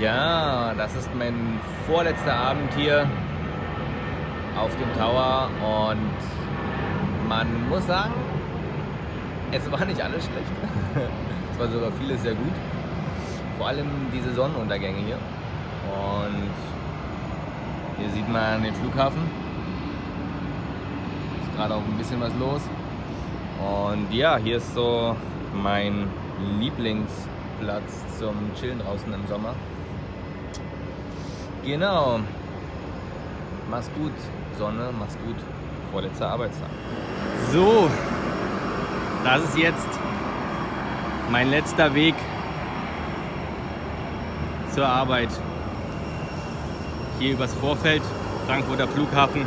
Ja, das ist mein vorletzter Abend hier auf dem Tower und man muss sagen, es war nicht alles schlecht. es war sogar vieles sehr gut. Vor allem diese Sonnenuntergänge hier. Und hier sieht man den Flughafen. Ist gerade auch ein bisschen was los. Und ja, hier ist so mein Lieblingsplatz zum Chillen draußen im Sommer. Genau. Mach's gut, Sonne, mach's gut. Vorletzter Arbeitstag. So, das ist jetzt mein letzter Weg zur Arbeit. Hier übers Vorfeld, Frankfurter Flughafen.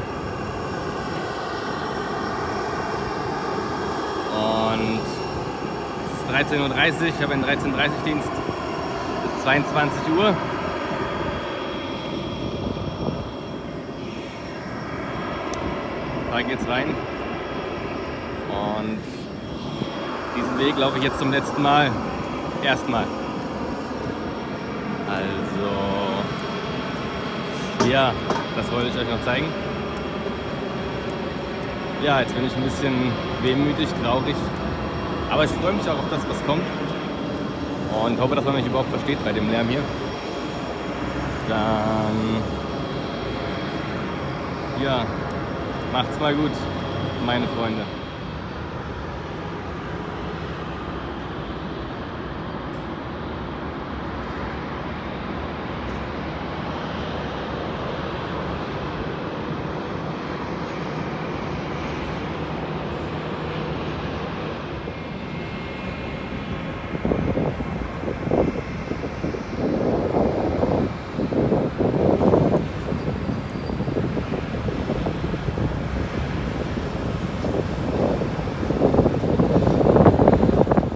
Und es ist 13.30 Uhr, ich habe einen 13.30 Uhr Dienst bis 22 Uhr. Da geht's rein. Und diesen Weg laufe ich jetzt zum letzten Mal. Erstmal. Also, ja, das wollte ich euch noch zeigen. Ja, jetzt bin ich ein bisschen wehmütig, traurig. Aber ich freue mich auch auf das, was kommt. Und hoffe, dass man mich überhaupt versteht bei dem Lärm hier. Dann, ja, macht's mal gut, meine Freunde.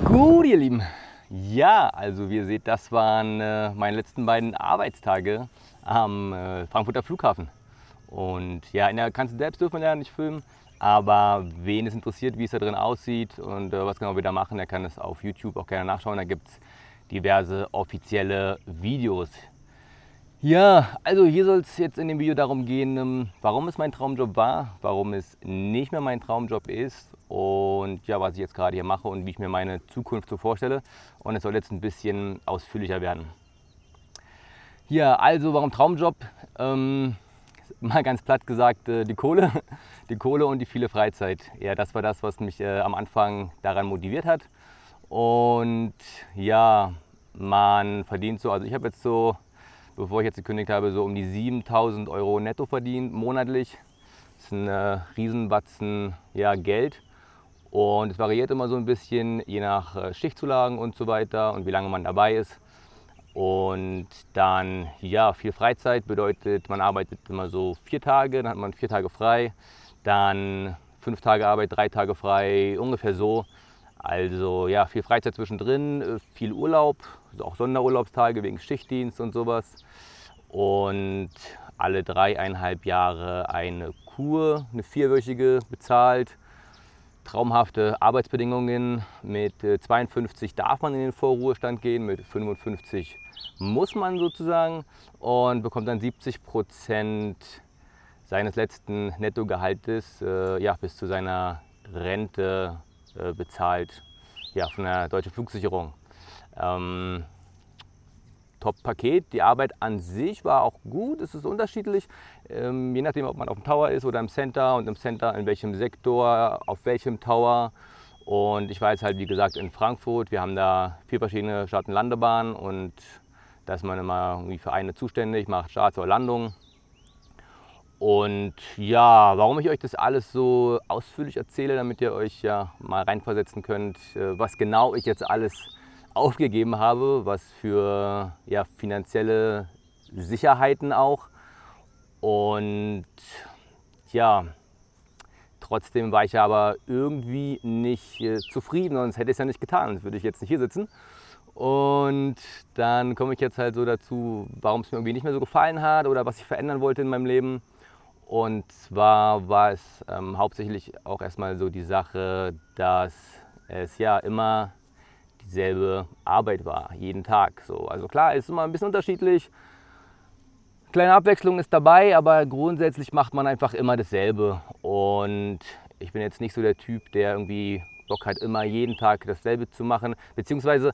Gut, ihr Lieben. Ja, also wie ihr seht, das waren äh, meine letzten beiden Arbeitstage am äh, Frankfurter Flughafen. Und ja, in der Kanzlei selbst dürfen wir ja nicht filmen, aber wen es interessiert, wie es da drin aussieht und äh, was genau wir da machen, der kann es auf YouTube auch gerne nachschauen. Da gibt es diverse offizielle Videos. Ja, also hier soll es jetzt in dem Video darum gehen, ähm, warum es mein Traumjob war, warum es nicht mehr mein Traumjob ist und ja, was ich jetzt gerade hier mache und wie ich mir meine Zukunft so vorstelle. Und es soll jetzt ein bisschen ausführlicher werden. Ja, also warum Traumjob? Ähm, mal ganz platt gesagt, äh, die Kohle. Die Kohle und die viele Freizeit. Ja, das war das, was mich äh, am Anfang daran motiviert hat. Und ja, man verdient so, also ich habe jetzt so, bevor ich jetzt gekündigt habe, so um die 7000 Euro netto verdient monatlich. Das ist ein äh, Riesenbatzen ja, Geld. Und es variiert immer so ein bisschen, je nach äh, Schichtzulagen und so weiter und wie lange man dabei ist. Und dann, ja, viel Freizeit bedeutet, man arbeitet immer so vier Tage, dann hat man vier Tage frei, dann fünf Tage Arbeit, drei Tage frei, ungefähr so. Also ja, viel Freizeit zwischendrin, äh, viel Urlaub, auch Sonderurlaubstage wegen Schichtdienst und sowas. Und alle dreieinhalb Jahre eine Kur, eine vierwöchige bezahlt traumhafte Arbeitsbedingungen. Mit 52 äh, darf man in den Vorruhestand gehen, mit 55 muss man sozusagen und bekommt dann 70 Prozent seines letzten Nettogehaltes äh, ja, bis zu seiner Rente äh, bezahlt ja, von der Deutschen Flugsicherung. Ähm, Top-Paket. Die Arbeit an sich war auch gut, es ist unterschiedlich, ähm, je nachdem, ob man auf dem Tower ist oder im Center und im Center in welchem Sektor, auf welchem Tower. Und ich war jetzt halt, wie gesagt, in Frankfurt. Wir haben da vier verschiedene Start- und Landebahnen und da ist man immer irgendwie für eine zuständig, macht Start oder Landung. Und ja, warum ich euch das alles so ausführlich erzähle, damit ihr euch ja mal reinversetzen könnt, äh, was genau ich jetzt alles aufgegeben habe, was für ja, finanzielle Sicherheiten auch. Und ja, trotzdem war ich aber irgendwie nicht äh, zufrieden, sonst hätte ich es ja nicht getan, sonst würde ich jetzt nicht hier sitzen. Und dann komme ich jetzt halt so dazu, warum es mir irgendwie nicht mehr so gefallen hat oder was ich verändern wollte in meinem Leben. Und zwar war es ähm, hauptsächlich auch erstmal so die Sache, dass es ja immer dieselbe Arbeit war, jeden Tag. So, also klar, ist immer ein bisschen unterschiedlich. Kleine Abwechslung ist dabei, aber grundsätzlich macht man einfach immer dasselbe. Und ich bin jetzt nicht so der Typ, der irgendwie Bock hat, immer jeden Tag dasselbe zu machen. Beziehungsweise,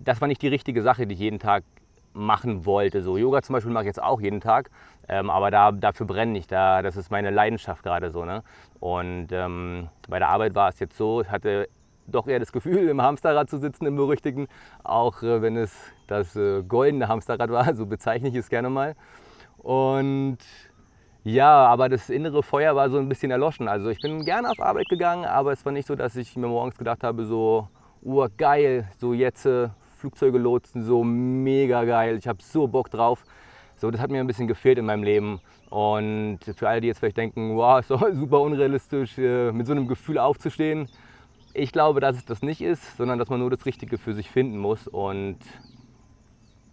das war nicht die richtige Sache, die ich jeden Tag machen wollte. So Yoga zum Beispiel mache ich jetzt auch jeden Tag, ähm, aber da, dafür brenne ich. Da, das ist meine Leidenschaft gerade so. Ne? Und ähm, bei der Arbeit war es jetzt so, ich hatte doch eher das Gefühl, im Hamsterrad zu sitzen, im berüchtigten, auch äh, wenn es das äh, goldene Hamsterrad war, so bezeichne ich es gerne mal. Und ja, aber das innere Feuer war so ein bisschen erloschen. Also ich bin gerne auf Arbeit gegangen, aber es war nicht so, dass ich mir morgens gedacht habe, so, urgeil, so jetzt äh, Flugzeuge lotsen, so mega geil, ich habe so Bock drauf. So, das hat mir ein bisschen gefehlt in meinem Leben. Und für alle, die jetzt vielleicht denken, wow, ist doch super unrealistisch, äh, mit so einem Gefühl aufzustehen. Ich glaube, dass es das nicht ist, sondern dass man nur das Richtige für sich finden muss. Und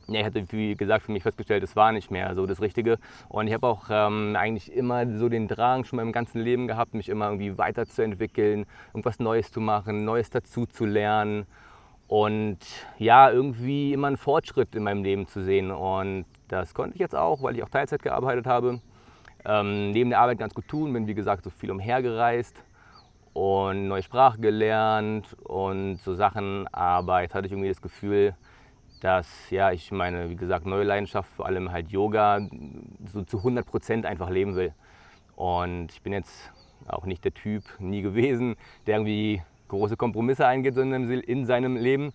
ja, ich hatte, wie gesagt, für mich festgestellt, es war nicht mehr so das Richtige. Und ich habe auch ähm, eigentlich immer so den Drang schon meinem ganzen Leben gehabt, mich immer irgendwie weiterzuentwickeln, irgendwas Neues zu machen, Neues dazu zu lernen. Und ja, irgendwie immer einen Fortschritt in meinem Leben zu sehen. Und das konnte ich jetzt auch, weil ich auch Teilzeit gearbeitet habe. Ähm, neben der Arbeit ganz gut tun, bin wie gesagt so viel umhergereist und neue Sprache gelernt und so Sachen. Aber jetzt hatte ich irgendwie das Gefühl, dass ja, ich meine, wie gesagt, neue Leidenschaft, vor allem halt Yoga, so zu 100 Prozent einfach leben will. Und ich bin jetzt auch nicht der Typ, nie gewesen, der irgendwie große Kompromisse eingeht in seinem Leben,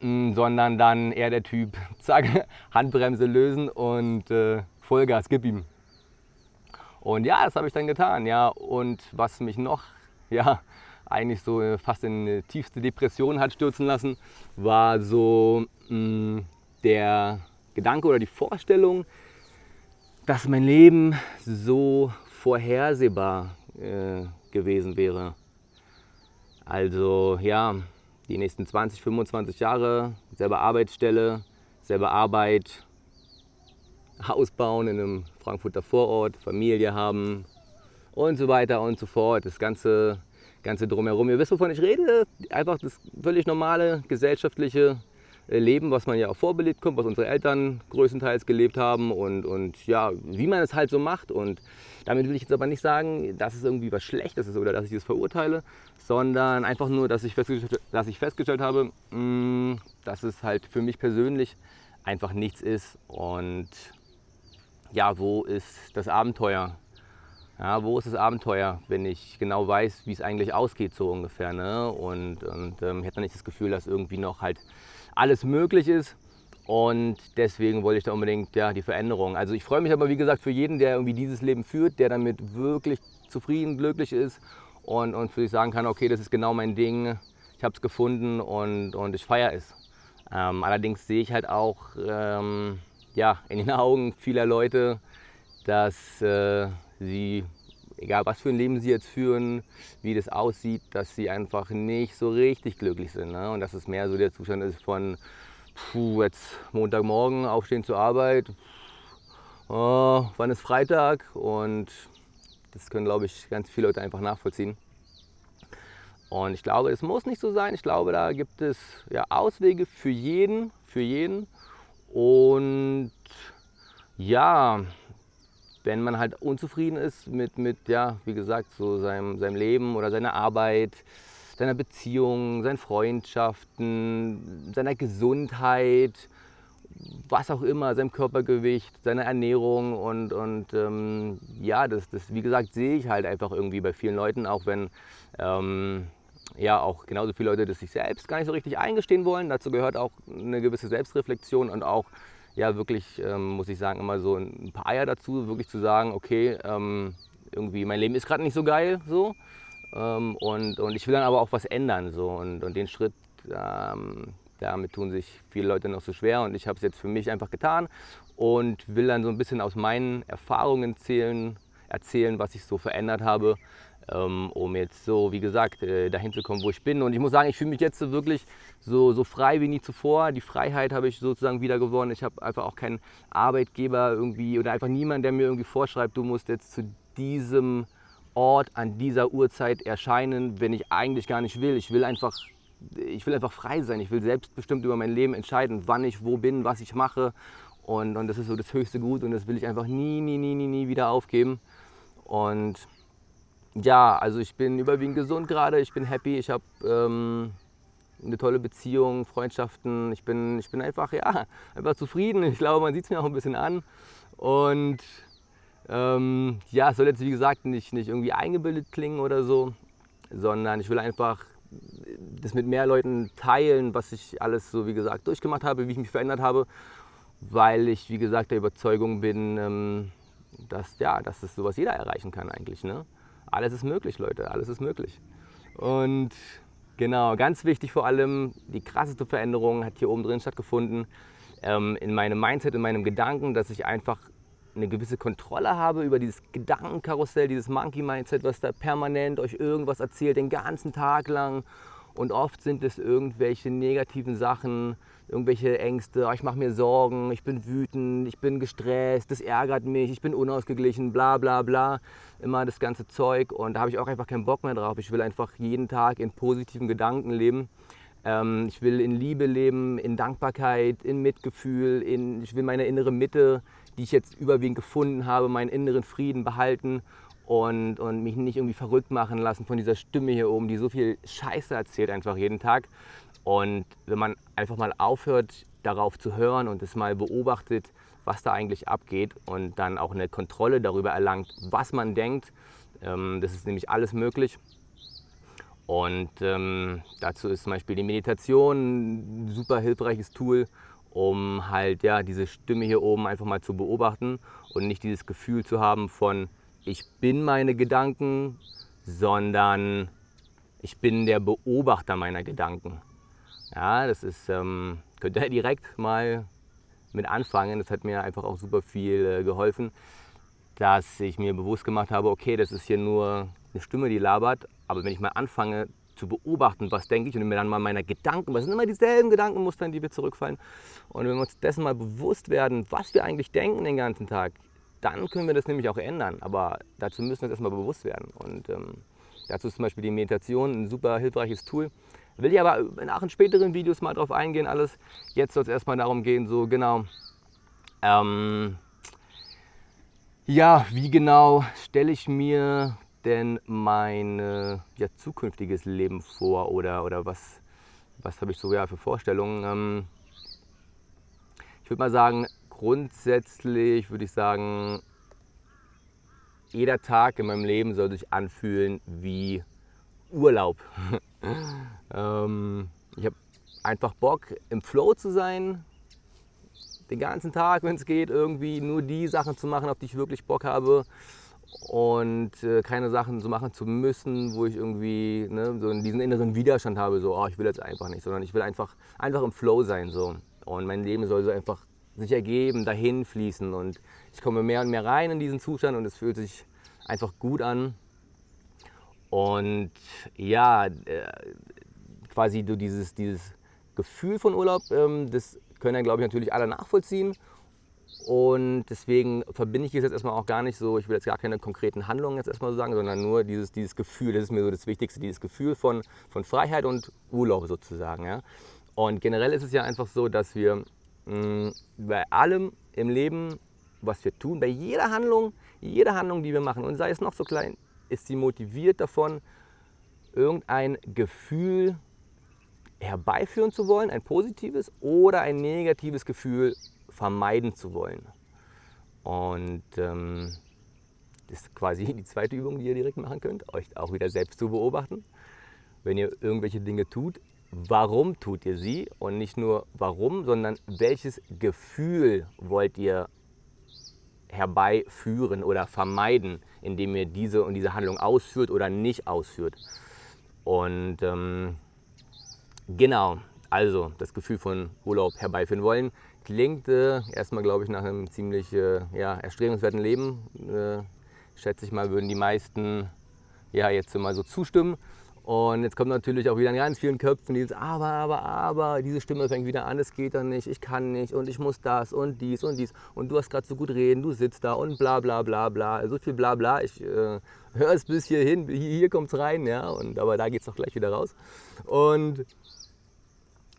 mm, sondern dann eher der Typ, zack, Handbremse lösen und äh, Vollgas, gib ihm. Und ja, das habe ich dann getan, ja. Und was mich noch, ja, eigentlich so fast in eine tiefste Depression hat stürzen lassen, war so mh, mm, der Gedanke oder die Vorstellung, dass mein Leben so vorhersehbar äh, gewesen wäre. Also ja, die nächsten 20, 25 Jahre, selber Arbeitsstelle, selber Arbeit, Haus bauen in einem Frankfurter Vorort, Familie haben und so weiter und so fort. Das ganze, ganze drumherum. Ihr wisst, wovon ich rede. Einfach das völlig normale gesellschaftliche leben, was man ja auch vorbelebt kommt, was unsere Eltern größtenteils gelebt haben und, und ja, wie man es halt so macht. Und damit will ich jetzt aber nicht sagen, dass es irgendwie was Schlechtes ist oder dass ich das verurteile, sondern einfach nur, dass ich festgestellt, dass ich festgestellt habe, mm, dass es halt für mich persönlich einfach nichts ist. Und ja, wo ist das Abenteuer? Ja, wo ist das Abenteuer, wenn ich genau weiß, wie es eigentlich ausgeht, so ungefähr. Ne? Und, und ähm, ich hätte nicht das Gefühl, dass irgendwie noch halt alles möglich ist. Und deswegen wollte ich da unbedingt ja, die Veränderung. Also ich freue mich aber, wie gesagt, für jeden, der irgendwie dieses Leben führt, der damit wirklich zufrieden, glücklich ist und, und für sich sagen kann, okay, das ist genau mein Ding, ich habe es gefunden und, und ich feiere es. Ähm, allerdings sehe ich halt auch ähm, ja, in den Augen vieler Leute, dass äh, sie, egal was für ein Leben sie jetzt führen, wie das aussieht, dass sie einfach nicht so richtig glücklich sind. Ne? Und dass es mehr so der Zustand ist von, puh, jetzt Montagmorgen aufstehen zur Arbeit, oh, wann ist Freitag? Und das können, glaube ich, ganz viele Leute einfach nachvollziehen. Und ich glaube, es muss nicht so sein. Ich glaube, da gibt es ja, Auswege für jeden, für jeden. Und ja, wenn man halt unzufrieden ist mit, mit ja, wie gesagt, so seinem, seinem Leben oder seiner Arbeit, seiner Beziehung, seinen Freundschaften, seiner Gesundheit, was auch immer, seinem Körpergewicht, seiner Ernährung und, und ähm, ja, das, das, wie gesagt, sehe ich halt einfach irgendwie bei vielen Leuten, auch wenn ähm, ja auch genauso viele Leute das sich selbst gar nicht so richtig eingestehen wollen. Dazu gehört auch eine gewisse Selbstreflexion und auch ja wirklich, ähm, muss ich sagen, immer so ein paar Eier dazu, wirklich zu sagen, okay, ähm, irgendwie mein Leben ist gerade nicht so geil so. Ähm, und, und ich will dann aber auch was ändern so. Und, und den Schritt, ähm, damit tun sich viele Leute noch so schwer. Und ich habe es jetzt für mich einfach getan und will dann so ein bisschen aus meinen Erfahrungen zählen, erzählen, was ich so verändert habe um jetzt so, wie gesagt, äh, dahin zu kommen, wo ich bin. Und ich muss sagen, ich fühle mich jetzt wirklich so, so frei wie nie zuvor. Die Freiheit habe ich sozusagen wieder gewonnen. Ich habe einfach auch keinen Arbeitgeber irgendwie oder einfach niemanden, der mir irgendwie vorschreibt, du musst jetzt zu diesem Ort an dieser Uhrzeit erscheinen, wenn ich eigentlich gar nicht will. Ich will einfach ich will einfach frei sein. Ich will selbstbestimmt über mein Leben entscheiden, wann ich wo bin, was ich mache. Und, und das ist so das höchste Gut und das will ich einfach nie, nie, nie, nie, nie wieder aufgeben. Und ja, also ich bin überwiegend gesund gerade, ich bin happy, ich habe ähm, eine tolle Beziehung, Freundschaften. Ich bin, ich bin einfach, ja, einfach zufrieden. Ich glaube, man sieht es mir auch ein bisschen an. Und ähm, ja, es soll jetzt wie gesagt nicht, nicht irgendwie eingebildet klingen oder so, sondern ich will einfach das mit mehr Leuten teilen, was ich alles so wie gesagt durchgemacht habe, wie ich mich verändert habe, weil ich wie gesagt der Überzeugung bin, ähm, dass ja, dass das sowas jeder erreichen kann eigentlich. Ne? Alles ist möglich, Leute, alles ist möglich. Und genau, ganz wichtig vor allem, die krasseste Veränderung hat hier oben drin stattgefunden, ähm, in meinem Mindset, in meinem Gedanken, dass ich einfach eine gewisse Kontrolle habe über dieses Gedankenkarussell, dieses Monkey-Mindset, was da permanent euch irgendwas erzählt, den ganzen Tag lang. Und oft sind es irgendwelche negativen Sachen, irgendwelche Ängste, oh, ich mache mir Sorgen, ich bin wütend, ich bin gestresst, das ärgert mich, ich bin unausgeglichen, bla bla bla. Immer das ganze Zeug. Und da habe ich auch einfach keinen Bock mehr drauf. Ich will einfach jeden Tag in positiven Gedanken leben. Ähm, ich will in Liebe leben, in Dankbarkeit, in Mitgefühl, in, ich will meine innere Mitte die ich jetzt überwiegend gefunden habe, meinen inneren Frieden behalten und, und mich nicht irgendwie verrückt machen lassen von dieser Stimme hier oben, die so viel Scheiße erzählt einfach jeden Tag. Und wenn man einfach mal aufhört, darauf zu hören und es mal beobachtet, was da eigentlich abgeht und dann auch eine Kontrolle darüber erlangt, was man denkt, ähm, das ist nämlich alles möglich. Und ähm, dazu ist zum Beispiel die Meditation ein super hilfreiches Tool, um halt ja diese Stimme hier oben einfach mal zu beobachten und nicht dieses Gefühl zu haben von ich bin meine Gedanken, sondern ich bin der Beobachter meiner Gedanken. Ja, das ist, ähm, könnt ihr direkt mal mit anfangen. Das hat mir einfach auch super viel äh, geholfen, dass ich mir bewusst gemacht habe, okay, das ist hier nur eine Stimme, die labert, aber wenn ich mal anfange zu beobachten, was denke ich und mir dann mal meiner Gedanken, was sind immer dieselben Gedankenmuster, in die wir zurückfallen. Und wenn wir uns dessen mal bewusst werden, was wir eigentlich denken den ganzen Tag, dann können wir das nämlich auch ändern. Aber dazu müssen wir uns erstmal bewusst werden. Und ähm, dazu ist zum Beispiel die Meditation ein super hilfreiches Tool. Will ich aber nach in späteren Videos mal drauf eingehen, alles. Jetzt soll es erstmal darum gehen, so genau. Ähm, ja, wie genau stelle ich mir denn mein ja, zukünftiges Leben vor oder, oder was, was habe ich so ja, für Vorstellungen? Ähm, ich würde mal sagen, grundsätzlich würde ich sagen, jeder Tag in meinem Leben soll sich anfühlen wie Urlaub. ähm, ich habe einfach Bock, im Flow zu sein, den ganzen Tag, wenn es geht, irgendwie nur die Sachen zu machen, auf die ich wirklich Bock habe und äh, keine Sachen so machen zu müssen, wo ich irgendwie ne, so diesen inneren Widerstand habe, so, oh, ich will jetzt einfach nicht, sondern ich will einfach, einfach im Flow sein. So. Und mein Leben soll so einfach sich ergeben, dahin fließen und ich komme mehr und mehr rein in diesen Zustand und es fühlt sich einfach gut an. Und ja, äh, quasi so dieses, dieses Gefühl von Urlaub, ähm, das können ja, glaube ich, natürlich alle nachvollziehen. Und deswegen verbinde ich es jetzt erstmal auch gar nicht so, ich will jetzt gar keine konkreten Handlungen jetzt erstmal so sagen, sondern nur dieses, dieses Gefühl, das ist mir so das Wichtigste, dieses Gefühl von, von Freiheit und Urlaub sozusagen. Ja? Und generell ist es ja einfach so, dass wir bei allem im Leben, was wir tun, bei jeder Handlung, jede Handlung, die wir machen, und sei es noch so klein, ist sie motiviert davon, irgendein Gefühl herbeiführen zu wollen, ein positives oder ein negatives Gefühl vermeiden zu wollen. Und ähm, das ist quasi die zweite Übung, die ihr direkt machen könnt, euch auch wieder selbst zu beobachten. Wenn ihr irgendwelche Dinge tut, warum tut ihr sie? Und nicht nur warum, sondern welches Gefühl wollt ihr herbeiführen oder vermeiden, indem ihr diese und diese Handlung ausführt oder nicht ausführt. Und ähm, genau, also das Gefühl von Urlaub herbeiführen wollen, klingt äh, erstmal, glaube ich, nach einem ziemlich äh, ja, erstrebenswerten Leben. Äh, schätze ich mal, würden die meisten ja, jetzt mal so zustimmen. Und jetzt kommt natürlich auch wieder in ganz vielen Köpfen dieses Aber, aber, aber, diese Stimme fängt wieder an, es geht dann nicht, ich kann nicht und ich muss das und dies und dies und du hast gerade so gut reden, du sitzt da und bla bla bla bla, so viel bla bla, ich äh, höre es bis hierhin, hier, hier kommt es rein, ja, und, aber da geht es doch gleich wieder raus. Und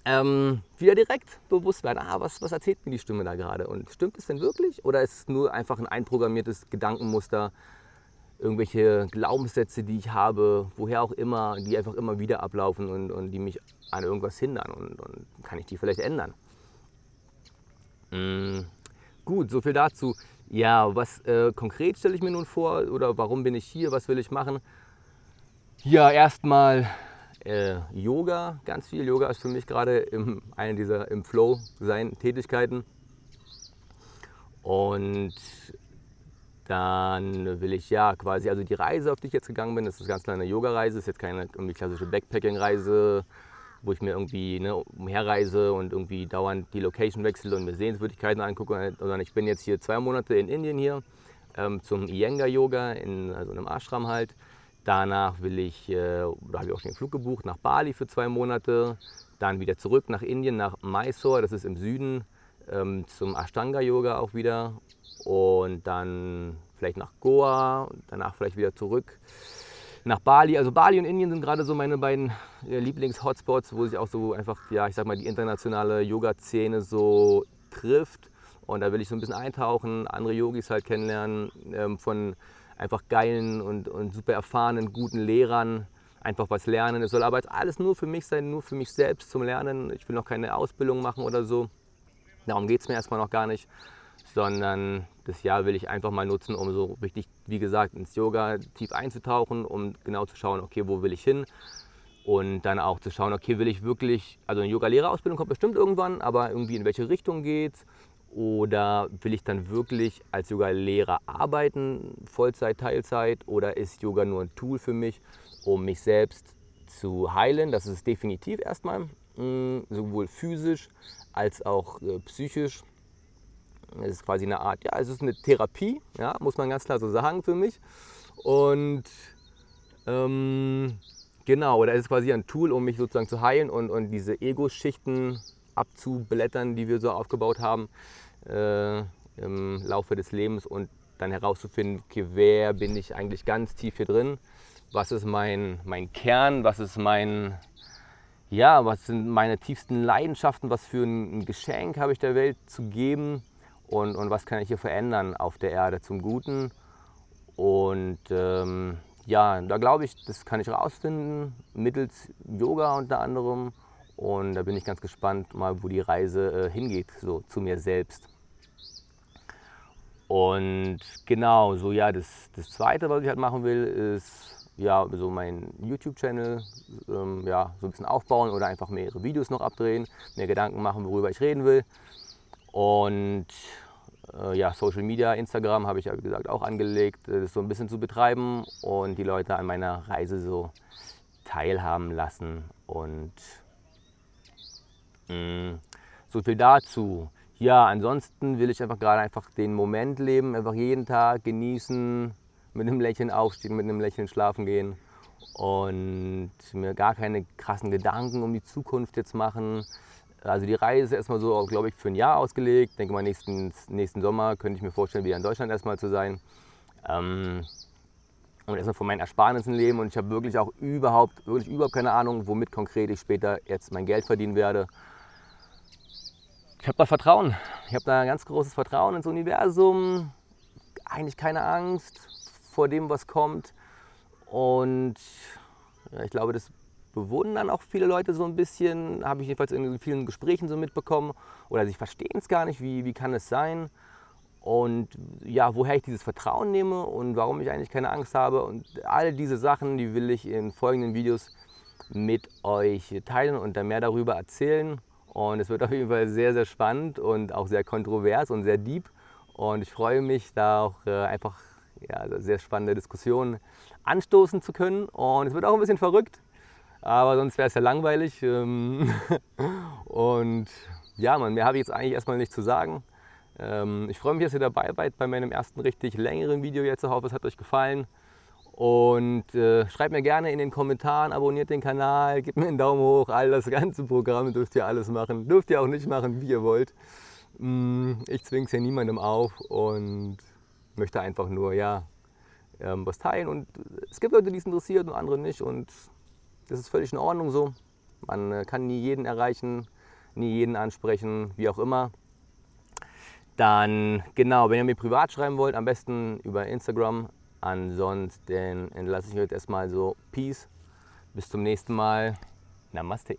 ähm, wieder direkt bewusst werden, ah, was, was erzählt mir die Stimme da gerade? Und stimmt es denn wirklich? Oder ist es nur einfach ein einprogrammiertes Gedankenmuster, irgendwelche Glaubenssätze, die ich habe, woher auch immer, die einfach immer wieder ablaufen und, und die mich an irgendwas hindern? Und, und kann ich die vielleicht ändern? Mm, gut, so viel dazu. Ja, was äh, konkret stelle ich mir nun vor oder warum bin ich hier, was will ich machen? Ja, erstmal äh, Yoga, ganz viel Yoga ist für mich gerade eine dieser im Flow sein Tätigkeiten. Und dann will ich ja quasi, also die Reise, auf die ich jetzt gegangen bin, das ist ganz klar eine Yoga-Reise, ist jetzt keine irgendwie klassische Backpacking-Reise, wo ich mir irgendwie ne, umherreise und irgendwie dauernd die Location wechsle und mir Sehenswürdigkeiten angucke, sondern ich bin jetzt hier zwei Monate in Indien hier ähm, zum Iyengar-Yoga, in also einem Ashram halt. Danach will ich, äh, da habe ich auch den Flug gebucht, nach Bali für zwei Monate. Dann wieder zurück nach Indien, nach Mysore, das ist im Süden, ähm, zum Ashtanga-Yoga auch wieder. Und dann vielleicht nach Goa, danach vielleicht wieder zurück nach Bali. Also Bali und Indien sind gerade so meine beiden äh, Lieblings-Hotspots, wo sich auch so einfach, ja, ich sag mal, die internationale Yoga-Szene so trifft. Und da will ich so ein bisschen eintauchen, andere Yogis halt kennenlernen, ähm, von einfach geilen und, und super erfahrenen, guten Lehrern einfach was lernen. Es soll aber jetzt alles nur für mich sein, nur für mich selbst zum Lernen. Ich will noch keine Ausbildung machen oder so. Darum geht es mir erstmal noch gar nicht. Sondern das Jahr will ich einfach mal nutzen, um so richtig, wie gesagt, ins Yoga tief einzutauchen, um genau zu schauen, okay, wo will ich hin? Und dann auch zu schauen, okay, will ich wirklich, also eine Yoga-Lehrerausbildung kommt bestimmt irgendwann, aber irgendwie in welche Richtung geht es? Oder will ich dann wirklich als Yoga-Lehrer arbeiten, Vollzeit, Teilzeit? Oder ist Yoga nur ein Tool für mich, um mich selbst zu heilen? Das ist definitiv erstmal, mm, sowohl physisch als auch äh, psychisch. Es ist quasi eine Art, ja, es ist eine Therapie, ja, muss man ganz klar so sagen für mich. Und ähm, genau, oder es ist quasi ein Tool, um mich sozusagen zu heilen und, und diese Ego-Schichten abzublättern, die wir so aufgebaut haben äh, im Laufe des Lebens und dann herauszufinden, okay, wer bin ich eigentlich ganz tief hier drin, was ist mein, mein Kern, was ist mein, ja, was sind meine tiefsten Leidenschaften, was für ein Geschenk habe ich der Welt zu geben und, und was kann ich hier verändern auf der Erde zum Guten. Und ähm, ja, da glaube ich, das kann ich herausfinden mittels Yoga unter anderem und da bin ich ganz gespannt, mal wo die Reise äh, hingeht, so zu mir selbst. Und genau, so ja, das, das Zweite, was ich halt machen will, ist ja so meinen YouTube-Channel ähm, ja, so ein bisschen aufbauen oder einfach mehrere Videos noch abdrehen, mir Gedanken machen, worüber ich reden will. Und äh, ja, Social Media, Instagram habe ich ja wie gesagt auch angelegt, das so ein bisschen zu betreiben und die Leute an meiner Reise so teilhaben lassen. Und Mm, so viel dazu. Ja, ansonsten will ich einfach gerade einfach den Moment leben, einfach jeden Tag genießen, mit einem Lächeln aufstehen, mit einem Lächeln schlafen gehen und mir gar keine krassen Gedanken um die Zukunft jetzt machen. Also die Reise ist erstmal so, glaube ich, für ein Jahr ausgelegt. Ich denke mal, nächsten, nächsten Sommer könnte ich mir vorstellen, wieder in Deutschland erstmal zu sein. Ähm, und erstmal von meinen Ersparnissen leben. Und ich habe wirklich auch überhaupt, wirklich überhaupt keine Ahnung, womit konkret ich später jetzt mein Geld verdienen werde ich habe da Vertrauen. Ich habe da ein ganz großes Vertrauen ins Universum. Eigentlich keine Angst vor dem, was kommt. Und ja, ich glaube, das bewundern auch viele Leute so ein bisschen. Habe ich jedenfalls in vielen Gesprächen so mitbekommen. Oder sie verstehen es gar nicht, wie, wie kann es sein. Und ja, woher ich dieses Vertrauen nehme und warum ich eigentlich keine Angst habe. Und all diese Sachen, die will ich in folgenden Videos mit euch teilen und dann mehr darüber erzählen. Und es wird auf jeden Fall sehr, sehr spannend und auch sehr kontrovers und sehr deep. Und ich freue mich, da auch äh, einfach ja, sehr spannende Diskussionen anstoßen zu können. Und es wird auch ein bisschen verrückt, aber sonst wäre es ja langweilig. Ähm, und ja, man, mehr habe ich jetzt eigentlich erstmal nicht zu sagen. Ähm, ich freue mich, dass ihr dabei seid bei meinem ersten richtig längeren Video jetzt. Ich hoffe, es hat euch gefallen. Und äh, schreibt mir gerne in den Kommentaren, abonniert den Kanal, gebt mir einen Daumen hoch, all das ganze Programm dürft ihr alles machen. Dürft ihr auch nicht machen, wie ihr wollt. Mm, ich zwinge es ja niemandem auf und möchte einfach nur, ja, ähm, was teilen. Und es gibt Leute, die es interessiert und andere nicht. Und das ist völlig in Ordnung so. Man äh, kann nie jeden erreichen. nie jeden ansprechen, wie auch immer. Dann, genau, wenn ihr mir privat schreiben wollt, am besten über Instagram. Ansonsten entlasse ich euch erstmal so. Peace. Bis zum nächsten Mal. Namaste.